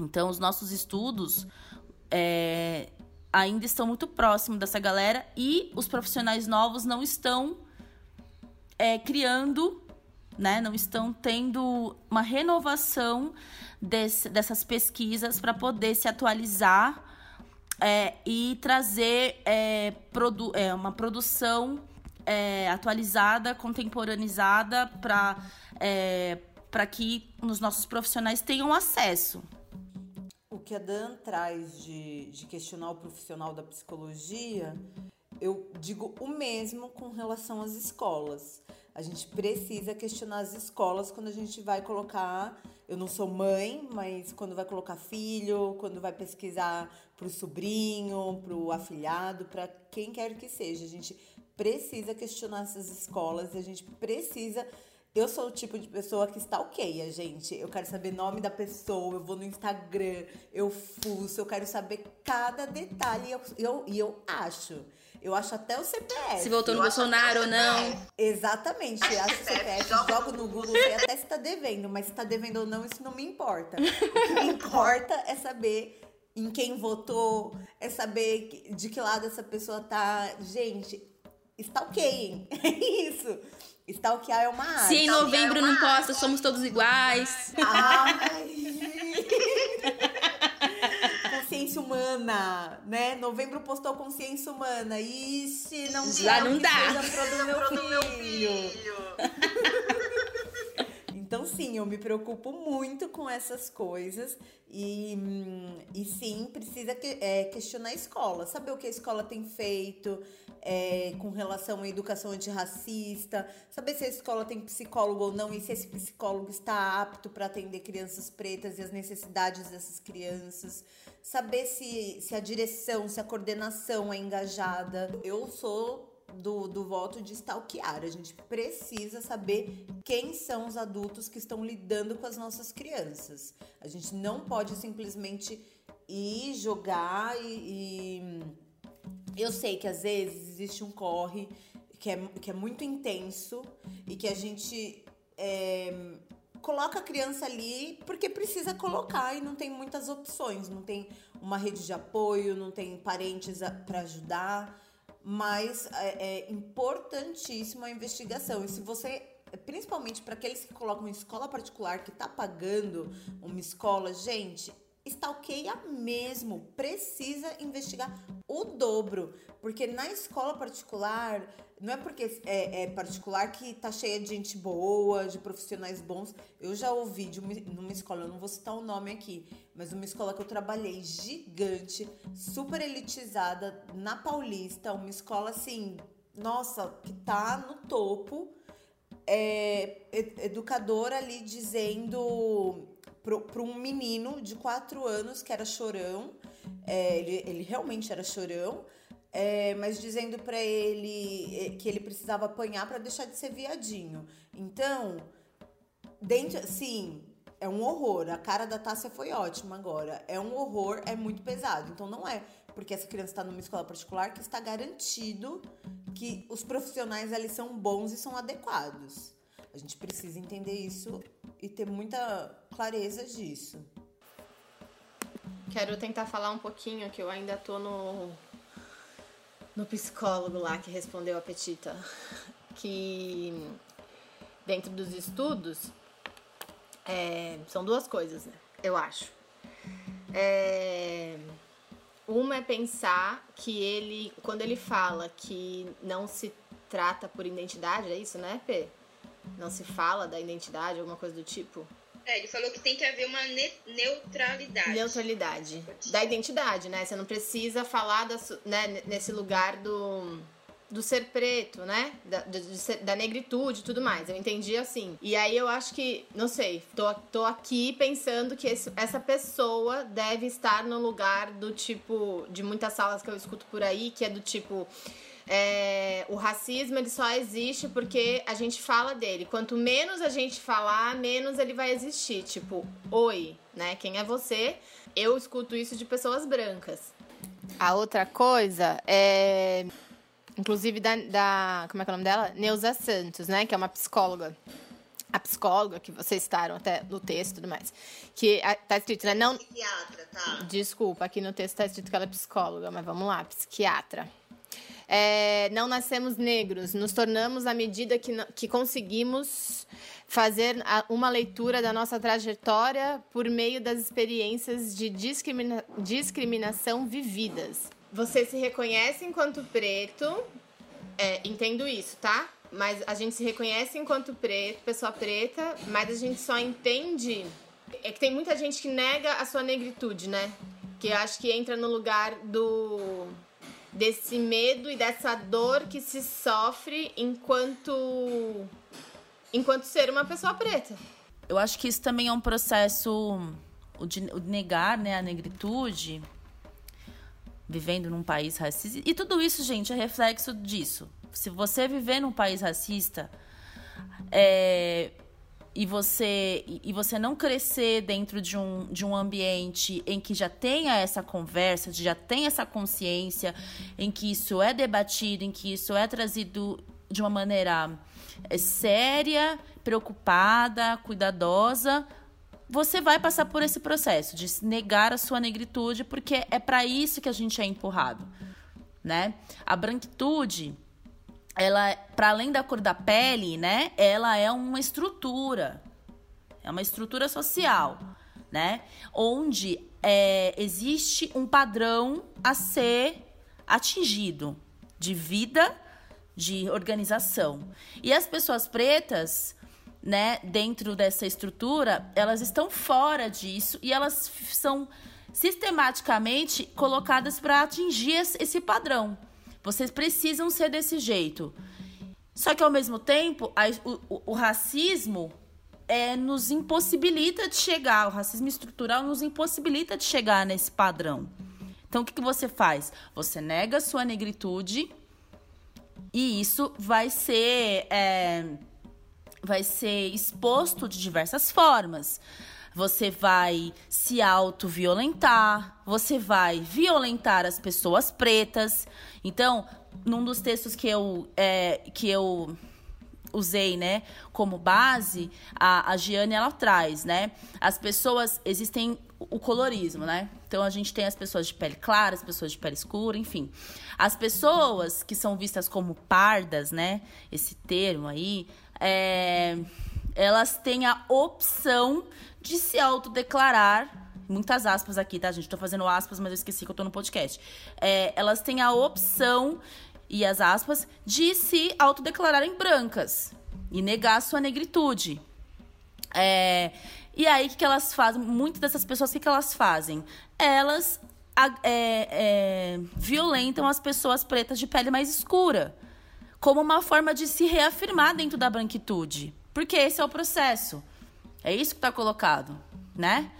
Então, os nossos estudos é, ainda estão muito próximos dessa galera e os profissionais novos não estão é, criando, né, não estão tendo uma renovação desse, dessas pesquisas para poder se atualizar é, e trazer é, produ é, uma produção é, atualizada, contemporaneizada para é, para que os nossos profissionais tenham acesso o que a Dan traz de, de questionar o profissional da psicologia, eu digo o mesmo com relação às escolas. A gente precisa questionar as escolas quando a gente vai colocar. Eu não sou mãe, mas quando vai colocar filho, quando vai pesquisar para o sobrinho, para o afilhado, para quem quer que seja. A gente precisa questionar essas escolas, a gente precisa eu sou o tipo de pessoa que stalkeia, gente. Eu quero saber nome da pessoa, eu vou no Instagram, eu fuço, eu quero saber cada detalhe. E eu, eu, eu acho. Eu acho até o CPF. Se voltou no Bolsonaro ou não. Exatamente. Acho o CPF, jogo no Google, sei até se tá devendo, mas se tá devendo ou não, isso não me importa. O que me importa é saber em quem votou, é saber de que lado essa pessoa tá. Gente, stalkeiem. É isso. Stalkear é uma arte. Se em novembro é não posta, somos todos iguais. Ai. consciência humana, né? Novembro postou consciência humana. Ixi, não Já não dá. Pro do meu filho. Então, sim, eu me preocupo muito com essas coisas e, e sim, precisa que, é, questionar a escola, saber o que a escola tem feito, é, com relação à educação antirracista, saber se a escola tem psicólogo ou não e se esse psicólogo está apto para atender crianças pretas e as necessidades dessas crianças, saber se, se a direção, se a coordenação é engajada. Eu sou do, do voto de stalkear. A gente precisa saber quem são os adultos que estão lidando com as nossas crianças. A gente não pode simplesmente ir jogar e, e eu sei que às vezes existe um corre que é, que é muito intenso e que a gente é, coloca a criança ali porque precisa colocar e não tem muitas opções, não tem uma rede de apoio, não tem parentes para ajudar, mas é, é importantíssima a investigação. E se você principalmente para aqueles que colocam uma escola particular que está pagando uma escola, gente, stalkeia mesmo, precisa investigar o dobro, porque na escola particular, não é porque é, é, particular que tá cheia de gente boa, de profissionais bons. Eu já ouvi de uma, numa escola, eu não vou citar o nome aqui, mas uma escola que eu trabalhei gigante, super elitizada, na Paulista, uma escola assim, nossa, que tá no topo. É, educadora ali dizendo para um menino de quatro anos que era chorão, é, ele, ele realmente era chorão, é, mas dizendo para ele é, que ele precisava apanhar para deixar de ser viadinho. Então, dentro, sim, é um horror. A cara da Tássia foi ótima agora. É um horror, é muito pesado. Então não é porque essa criança está numa escola particular que está garantido que os profissionais ali são bons e são adequados. A gente precisa entender isso e ter muita clareza disso. Quero tentar falar um pouquinho que eu ainda tô no no psicólogo lá que respondeu a petita que dentro dos estudos é, são duas coisas, né? Eu acho. É, uma é pensar que ele, quando ele fala que não se trata por identidade, é isso, né, P? Não se fala da identidade, alguma coisa do tipo? É, ele falou que tem que haver uma ne neutralidade. Neutralidade. Da identidade, né? Você não precisa falar da, né, nesse lugar do, do ser preto, né? Da, da negritude e tudo mais. Eu entendi assim. E aí eu acho que, não sei, tô, tô aqui pensando que esse, essa pessoa deve estar no lugar do tipo, de muitas salas que eu escuto por aí, que é do tipo é, o racismo ele só existe porque a gente fala dele. Quanto menos a gente falar, menos ele vai existir. Tipo, oi, né? Quem é você? Eu escuto isso de pessoas brancas. A outra coisa é. Inclusive da, da. Como é que é o nome dela? Neuza Santos, né? Que é uma psicóloga a psicóloga que vocês citaram até no texto e tudo mais. Que tá escrito, né? Não. Psiquiatra, tá? Desculpa, aqui no texto tá escrito que ela é psicóloga, mas vamos lá, psiquiatra. É, não nascemos negros, nos tornamos à medida que, que conseguimos fazer uma leitura da nossa trajetória por meio das experiências de discrimina discriminação vividas. Você se reconhece enquanto preto, é, entendo isso, tá? Mas a gente se reconhece enquanto preto, pessoa preta, mas a gente só entende. É que tem muita gente que nega a sua negritude, né? Que eu acho que entra no lugar do desse medo e dessa dor que se sofre enquanto enquanto ser uma pessoa preta. Eu acho que isso também é um processo o de, o de negar, né, a negritude, vivendo num país racista. E tudo isso, gente, é reflexo disso. Se você viver num país racista, é, e você e você não crescer dentro de um, de um ambiente em que já tenha essa conversa, já tenha essa consciência, em que isso é debatido, em que isso é trazido de uma maneira é, séria, preocupada, cuidadosa, você vai passar por esse processo de negar a sua negritude, porque é para isso que a gente é empurrado, né? A branquitude ela, para além da cor da pele, né, ela é uma estrutura, é uma estrutura social, né, onde é, existe um padrão a ser atingido de vida, de organização. E as pessoas pretas, né, dentro dessa estrutura, elas estão fora disso e elas são sistematicamente colocadas para atingir esse padrão. Vocês precisam ser desse jeito. Só que ao mesmo tempo, a, o, o, racismo é, nos impossibilita de chegar, o racismo estrutural nos impossibilita de chegar nesse padrão. Então, o que, que você faz? Você nega a sua negritude e isso vai ser, é, vai ser exposto de diversas formas você vai se auto-violentar, você vai violentar as pessoas pretas. Então, num dos textos que eu, é, que eu usei, né, como base, a, a Giane, ela traz, né, as pessoas, existem o colorismo, né, então a gente tem as pessoas de pele clara, as pessoas de pele escura, enfim. As pessoas que são vistas como pardas, né, esse termo aí, é, elas têm a opção de se autodeclarar muitas aspas aqui, tá, gente? Tô fazendo aspas, mas eu esqueci que eu tô no podcast. É, elas têm a opção, e as aspas, de se autodeclararem brancas e negar sua negritude. É, e aí, o que, que elas fazem? Muitas dessas pessoas, o que, que elas fazem? Elas é, é, violentam as pessoas pretas de pele mais escura, como uma forma de se reafirmar dentro da branquitude. Porque esse é o processo. É isso que está colocado. né?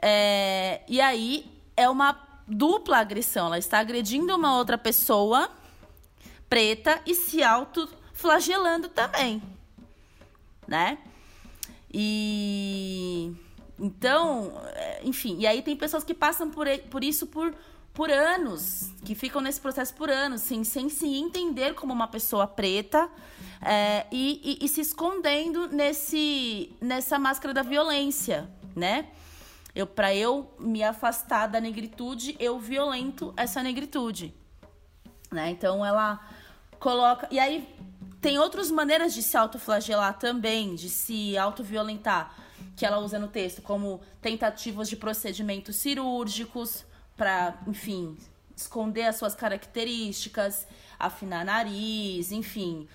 É, e aí é uma dupla agressão. Ela está agredindo uma outra pessoa preta e se autoflagelando também, né? E então, é, enfim, e aí tem pessoas que passam por, por isso por, por anos, que ficam nesse processo por anos, sem, sem se entender como uma pessoa preta é, e, e, e, se escondendo nesse, nessa máscara da violência, né? Eu, para eu me afastar da negritude, eu violento essa negritude, né? Então ela coloca e aí tem outras maneiras de se autoflagelar também, de se autoviolentar que ela usa no texto, como tentativas de procedimentos cirúrgicos para, enfim, esconder as suas características, afinar nariz, enfim,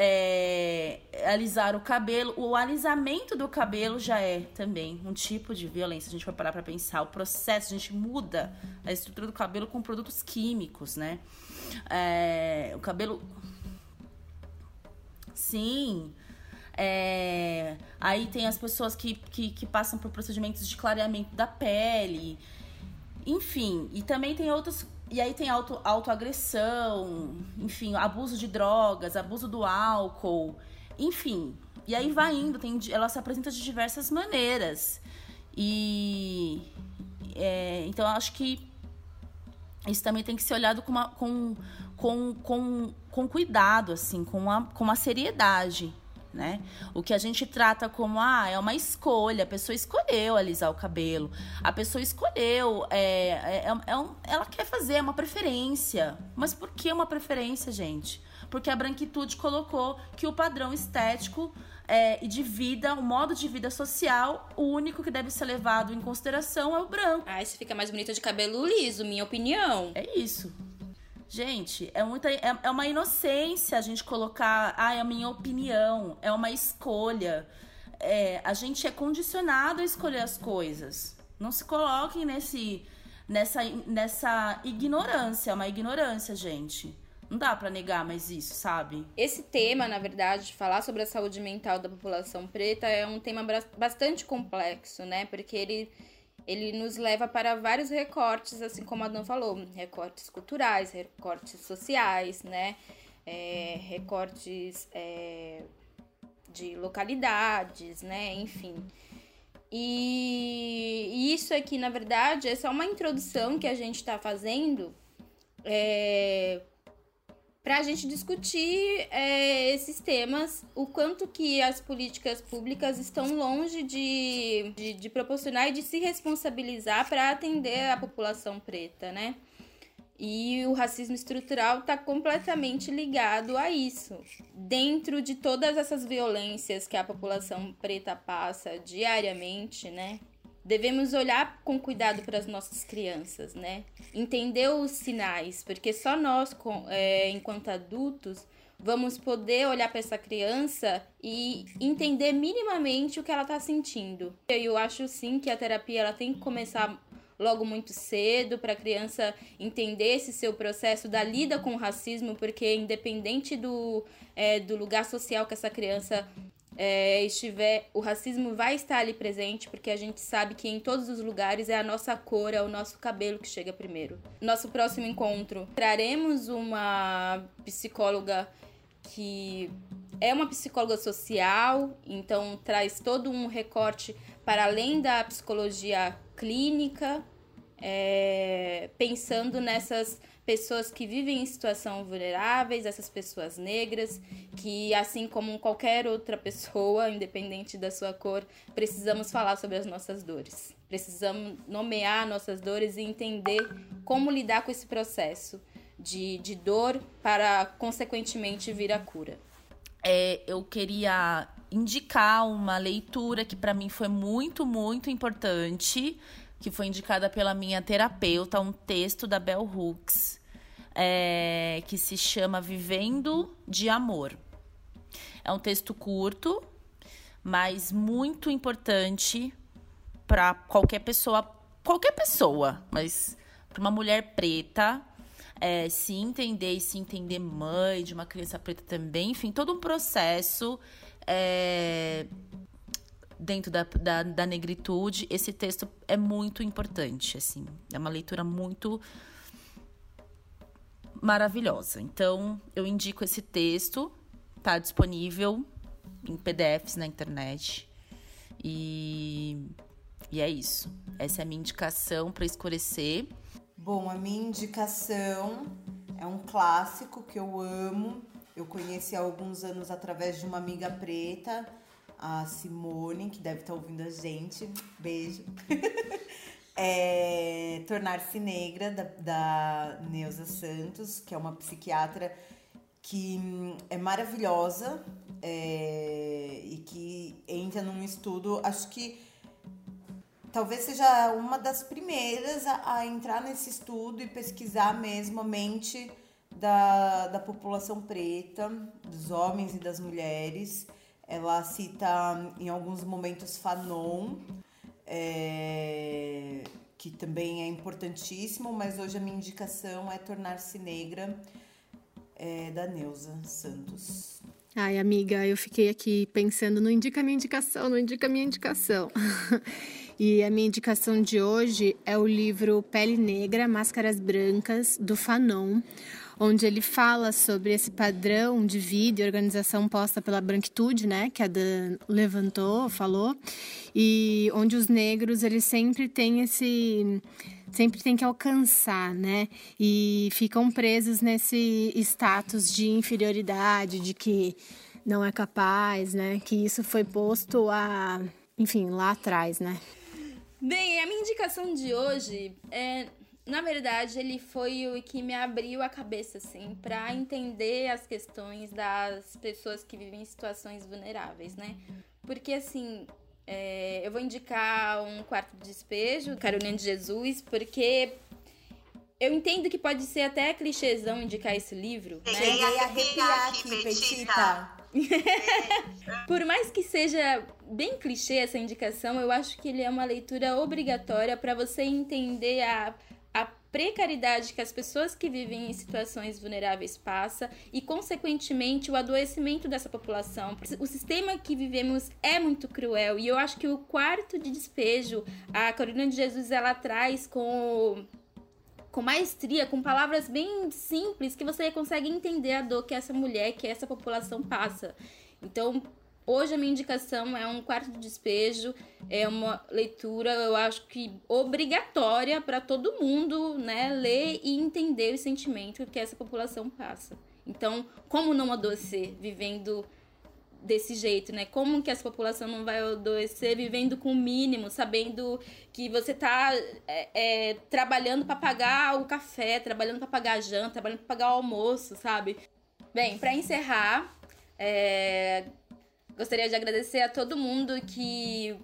é, alisar o cabelo. O alisamento do cabelo já é também um tipo de violência. A gente vai parar para pensar. O processo, a gente muda a estrutura do cabelo com produtos químicos, né? É, o cabelo. Sim. É, aí tem as pessoas que, que, que, passam por procedimentos de clareamento da pele. Enfim, e também tem outros. E aí tem auto, autoagressão, enfim, abuso de drogas, abuso do álcool, enfim. E aí vai indo, tem, ela se apresenta de diversas maneiras. E. É, então eu acho que isso também tem que ser olhado com, uma, com, com, com, com cuidado, assim, com uma, com uma seriedade né? O que a gente trata como, ah, é uma escolha, a pessoa escolheu alisar o cabelo, a pessoa escolheu, é, é, é, é um, ela quer fazer, é uma preferência. Mas por que uma preferência, gente? Porque a branquitude colocou que o padrão estético é, e de vida, o modo de vida social, o único que deve ser levado em consideração é o branco. Ah, você fica mais bonita de cabelo liso, minha opinião. É isso. Gente, é, muita, é, é uma inocência a gente colocar, ah, é a minha opinião, é uma escolha. É, a gente é condicionado a escolher as coisas. Não se coloquem nesse, nessa, nessa ignorância, é uma ignorância, gente. Não dá para negar mais isso, sabe? Esse tema, na verdade, falar sobre a saúde mental da população preta é um tema bastante complexo, né? Porque ele ele nos leva para vários recortes, assim como a Dan falou, recortes culturais, recortes sociais, né? É, recortes é, de localidades, né? Enfim. E, isso aqui, na verdade, é só uma introdução que a gente está fazendo é, para a gente discutir é, esses temas, o quanto que as políticas públicas estão longe de, de, de proporcionar e de se responsabilizar para atender a população preta, né? E o racismo estrutural está completamente ligado a isso. Dentro de todas essas violências que a população preta passa diariamente, né? Devemos olhar com cuidado para as nossas crianças, né? Entender os sinais, porque só nós, é, enquanto adultos, vamos poder olhar para essa criança e entender minimamente o que ela está sentindo. Eu acho sim que a terapia ela tem que começar logo muito cedo para a criança entender esse seu processo da lida com o racismo, porque independente do, é, do lugar social que essa criança é, estiver, o racismo vai estar ali presente, porque a gente sabe que em todos os lugares é a nossa cor, é o nosso cabelo que chega primeiro. Nosso próximo encontro, traremos uma psicóloga que é uma psicóloga social, então traz todo um recorte para além da psicologia clínica, é, pensando nessas pessoas que vivem em situação vulneráveis, essas pessoas negras, que assim como qualquer outra pessoa, independente da sua cor, precisamos falar sobre as nossas dores. Precisamos nomear nossas dores e entender como lidar com esse processo de, de dor para, consequentemente, vir a cura. É, eu queria indicar uma leitura que para mim foi muito, muito importante, que foi indicada pela minha terapeuta, um texto da Bell Hooks, é, que se chama Vivendo de Amor. É um texto curto, mas muito importante para qualquer pessoa, qualquer pessoa, mas para uma mulher preta é, se entender e se entender mãe de uma criança preta também, enfim, todo um processo é, dentro da, da, da negritude, esse texto é muito importante, assim. É uma leitura muito maravilhosa. Então, eu indico esse texto, tá disponível em PDFs na internet. E, e é isso. Essa é a minha indicação para escurecer. Bom, a minha indicação é um clássico que eu amo. Eu conheci há alguns anos através de uma amiga preta, a Simone, que deve estar ouvindo a gente. Beijo. é Tornar-se Negra, da, da Neuza Santos, que é uma psiquiatra que hum, é maravilhosa é, e que entra num estudo, acho que talvez seja uma das primeiras a, a, entrar nesse estudo e pesquisar mesmo a mente da, da população preta, dos homens e das mulheres. Ela cita em alguns momentos Fanon, é, que também é importantíssimo, mas hoje a minha indicação é Tornar-se Negra, é, da Neuza Santos. Ai, amiga, eu fiquei aqui pensando, não indica minha indicação, não indica minha indicação. e a minha indicação de hoje é o livro Pele Negra, Máscaras Brancas, do Fanon, onde ele fala sobre esse padrão de vida e organização posta pela branquitude, né, que a Dan levantou, falou, e onde os negros, eles sempre têm esse sempre tem que alcançar, né? E ficam presos nesse status de inferioridade, de que não é capaz, né? Que isso foi posto a, enfim, lá atrás, né? Bem, a minha indicação de hoje é, na verdade, ele foi o que me abriu a cabeça assim para entender as questões das pessoas que vivem em situações vulneráveis, né? Porque assim, é, eu vou indicar um quarto de despejo, Carolina de Jesus, porque eu entendo que pode ser até clichêzão indicar esse livro. Né? Cheguei a arrepiar aqui, Petita. Por mais que seja bem clichê essa indicação, eu acho que ele é uma leitura obrigatória para você entender a precariedade que as pessoas que vivem em situações vulneráveis passam e, consequentemente, o adoecimento dessa população. O sistema que vivemos é muito cruel e eu acho que o quarto de despejo, a Carolina de Jesus, ela traz com com maestria, com palavras bem simples que você consegue entender a dor que essa mulher, que essa população passa. Então, Hoje a minha indicação é um quarto de despejo, é uma leitura, eu acho que obrigatória para todo mundo, né, ler e entender o sentimento que essa população passa. Então, como não adoecer vivendo desse jeito, né? Como que essa população não vai adoecer vivendo com o mínimo, sabendo que você tá é, é, trabalhando para pagar o café, trabalhando para pagar a janta, trabalhando para pagar o almoço, sabe? Bem, para encerrar, é, Gostaria de agradecer a todo mundo que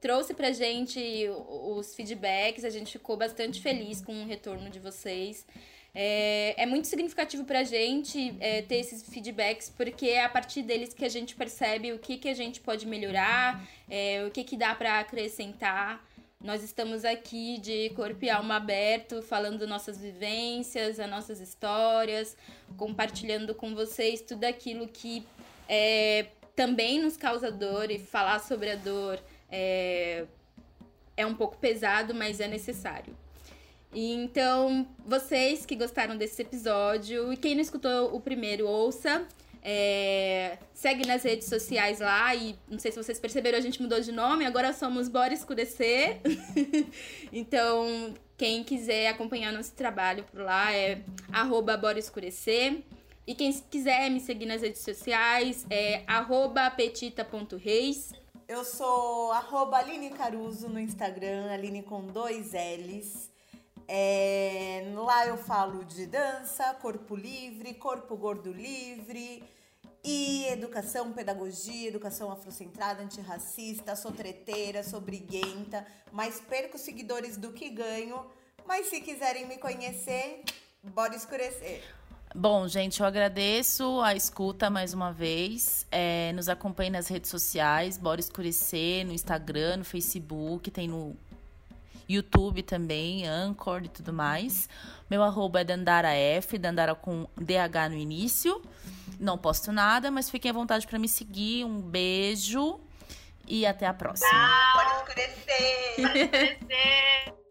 trouxe pra gente os feedbacks. A gente ficou bastante feliz com o retorno de vocês. É, é muito significativo pra gente é, ter esses feedbacks, porque é a partir deles que a gente percebe o que, que a gente pode melhorar, é, o que, que dá para acrescentar. Nós estamos aqui de corpo e alma aberto, falando nossas vivências, as nossas histórias, compartilhando com vocês tudo aquilo que é, também nos causa dor e falar sobre a dor é, é um pouco pesado, mas é necessário. Então, vocês que gostaram desse episódio e quem não escutou o primeiro, ouça. É, segue nas redes sociais lá e não sei se vocês perceberam, a gente mudou de nome, agora somos Bora Escurecer. então, quem quiser acompanhar nosso trabalho por lá é arroba Bora Escurecer. E quem quiser me seguir nas redes sociais é petita.reis. Eu sou arroba Aline Caruso no Instagram, Aline com dois L's. É, lá eu falo de dança, corpo livre, corpo gordo livre e educação, pedagogia, educação afrocentrada, antirracista, sou treteira, sou briguenta, mas perco seguidores do que ganho. Mas se quiserem me conhecer, bora escurecer. Bom, gente, eu agradeço a escuta mais uma vez. É, nos acompanhe nas redes sociais, Bora Escurecer, no Instagram, no Facebook, tem no YouTube também, Anchor e tudo mais. Meu arroba é Dandara F, Dandara com DH no início. Não posto nada, mas fiquem à vontade para me seguir. Um beijo e até a próxima. Ah, pode escurecer. Pode escurecer.